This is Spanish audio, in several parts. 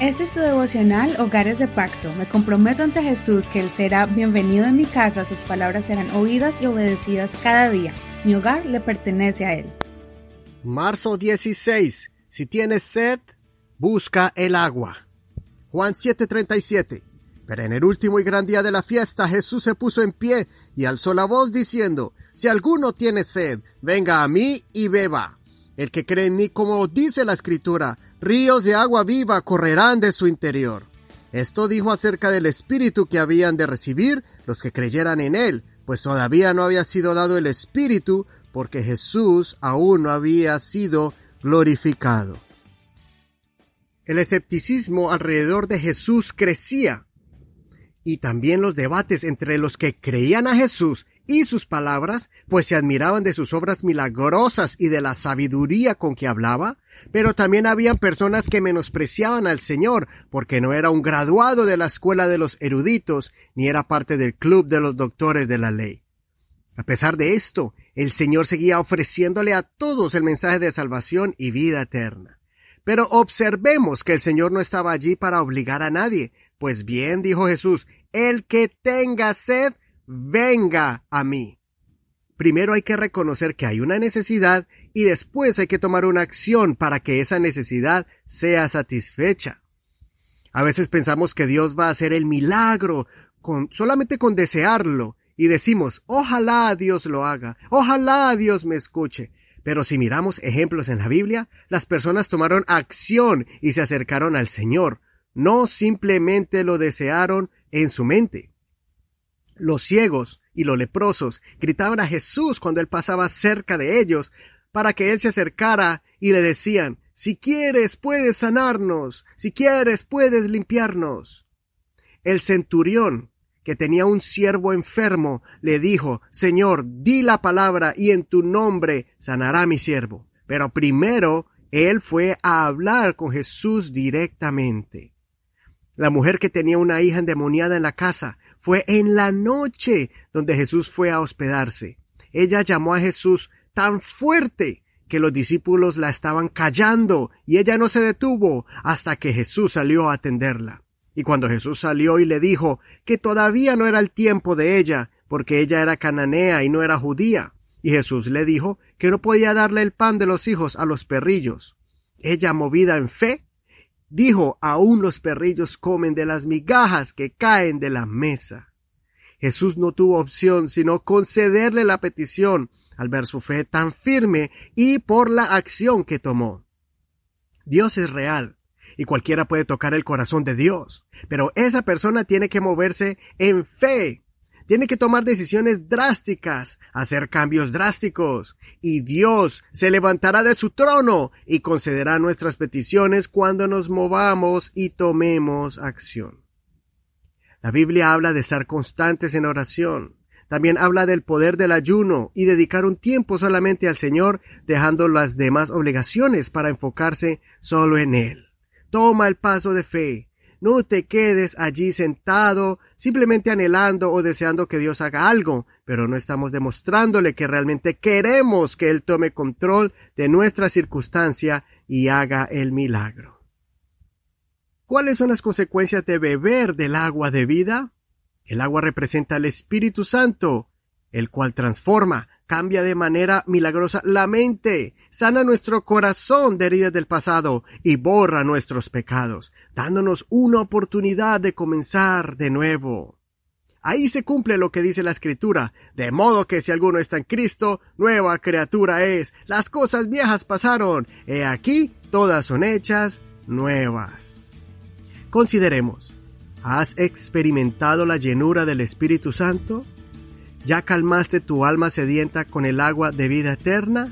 Este es tu devocional Hogares de Pacto. Me comprometo ante Jesús que Él será bienvenido en mi casa, sus palabras serán oídas y obedecidas cada día. Mi hogar le pertenece a Él. Marzo 16. Si tienes sed, busca el agua. Juan 7:37. Pero en el último y gran día de la fiesta Jesús se puso en pie y alzó la voz diciendo, Si alguno tiene sed, venga a mí y beba. El que cree en mí, como dice la escritura, ríos de agua viva correrán de su interior. Esto dijo acerca del Espíritu que habían de recibir los que creyeran en Él, pues todavía no había sido dado el Espíritu, porque Jesús aún no había sido glorificado. El escepticismo alrededor de Jesús crecía, y también los debates entre los que creían a Jesús y sus palabras, pues se admiraban de sus obras milagrosas y de la sabiduría con que hablaba, pero también habían personas que menospreciaban al Señor, porque no era un graduado de la escuela de los eruditos, ni era parte del club de los doctores de la ley. A pesar de esto, el Señor seguía ofreciéndole a todos el mensaje de salvación y vida eterna. Pero observemos que el Señor no estaba allí para obligar a nadie, pues bien dijo Jesús, el que tenga sed, venga a mí. Primero hay que reconocer que hay una necesidad y después hay que tomar una acción para que esa necesidad sea satisfecha. A veces pensamos que Dios va a hacer el milagro con, solamente con desearlo y decimos, ojalá Dios lo haga, ojalá Dios me escuche. Pero si miramos ejemplos en la Biblia, las personas tomaron acción y se acercaron al Señor, no simplemente lo desearon en su mente. Los ciegos y los leprosos gritaban a Jesús cuando él pasaba cerca de ellos para que él se acercara y le decían, si quieres puedes sanarnos, si quieres puedes limpiarnos. El centurión, que tenía un siervo enfermo, le dijo, Señor, di la palabra y en tu nombre sanará mi siervo. Pero primero él fue a hablar con Jesús directamente. La mujer que tenía una hija endemoniada en la casa fue en la noche donde Jesús fue a hospedarse. Ella llamó a Jesús tan fuerte que los discípulos la estaban callando y ella no se detuvo hasta que Jesús salió a atenderla. Y cuando Jesús salió y le dijo que todavía no era el tiempo de ella, porque ella era cananea y no era judía, y Jesús le dijo que no podía darle el pan de los hijos a los perrillos. Ella, movida en fe, Dijo, aún los perrillos comen de las migajas que caen de la mesa. Jesús no tuvo opción sino concederle la petición al ver su fe tan firme y por la acción que tomó. Dios es real y cualquiera puede tocar el corazón de Dios, pero esa persona tiene que moverse en fe tiene que tomar decisiones drásticas, hacer cambios drásticos, y Dios se levantará de su trono y concederá nuestras peticiones cuando nos movamos y tomemos acción. La Biblia habla de estar constantes en oración. También habla del poder del ayuno y dedicar un tiempo solamente al Señor, dejando las demás obligaciones para enfocarse solo en Él. Toma el paso de fe, no te quedes allí sentado, simplemente anhelando o deseando que Dios haga algo, pero no estamos demostrándole que realmente queremos que Él tome control de nuestra circunstancia y haga el milagro. ¿Cuáles son las consecuencias de beber del agua de vida? El agua representa al Espíritu Santo, el cual transforma, cambia de manera milagrosa la mente, sana nuestro corazón de heridas del pasado y borra nuestros pecados, dándonos una oportunidad de comenzar de nuevo. Ahí se cumple lo que dice la Escritura, de modo que si alguno está en Cristo, nueva criatura es, las cosas viejas pasaron, he aquí todas son hechas nuevas. Consideremos, ¿has experimentado la llenura del Espíritu Santo? ¿Ya calmaste tu alma sedienta con el agua de vida eterna?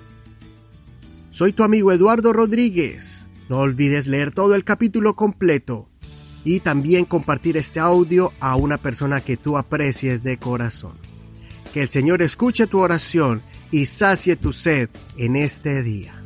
Soy tu amigo Eduardo Rodríguez. No olvides leer todo el capítulo completo y también compartir este audio a una persona que tú aprecies de corazón. Que el Señor escuche tu oración y sacie tu sed en este día.